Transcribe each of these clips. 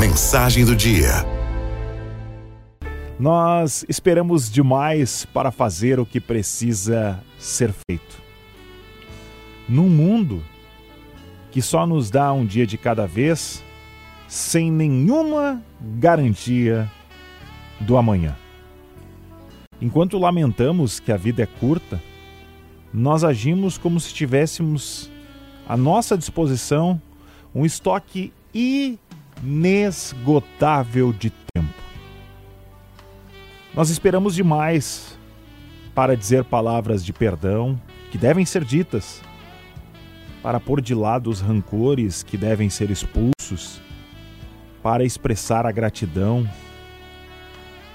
Mensagem do dia. Nós esperamos demais para fazer o que precisa ser feito. Num mundo que só nos dá um dia de cada vez, sem nenhuma garantia do amanhã. Enquanto lamentamos que a vida é curta, nós agimos como se tivéssemos à nossa disposição um estoque inesgotável de tempo. Nós esperamos demais para dizer palavras de perdão que devem ser ditas, para pôr de lado os rancores que devem ser expulsos, para expressar a gratidão,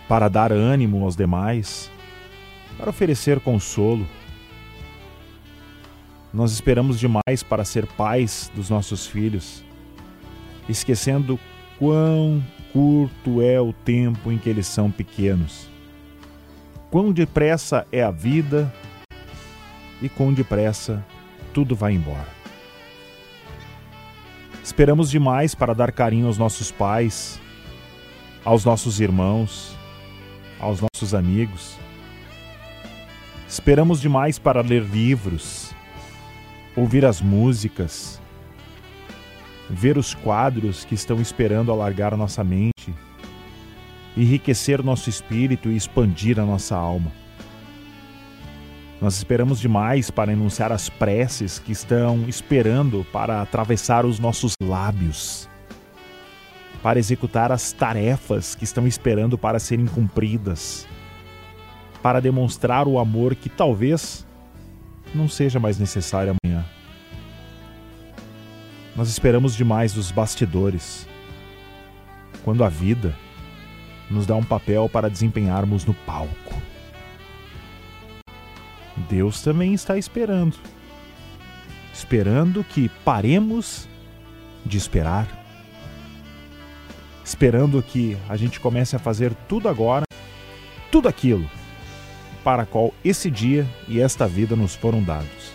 para dar ânimo aos demais, para oferecer consolo. Nós esperamos demais para ser pais dos nossos filhos, esquecendo quão curto é o tempo em que eles são pequenos. Quão depressa é a vida e quão depressa tudo vai embora. Esperamos demais para dar carinho aos nossos pais, aos nossos irmãos, aos nossos amigos. Esperamos demais para ler livros, ouvir as músicas, ver os quadros que estão esperando alargar nossa mente, enriquecer nosso espírito e expandir a nossa alma. Nós esperamos demais para enunciar as preces que estão esperando para atravessar os nossos lábios, para executar as tarefas que estão esperando para serem cumpridas, para demonstrar o amor que talvez não seja mais necessário amanhã. Nós esperamos demais dos bastidores, quando a vida nos dá um papel para desempenharmos no palco. Deus também está esperando. Esperando que paremos de esperar. Esperando que a gente comece a fazer tudo agora, tudo aquilo para qual esse dia e esta vida nos foram dados.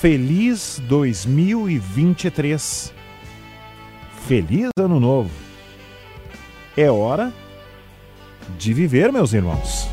Feliz 2023. Feliz Ano Novo. É hora de viver, meus irmãos.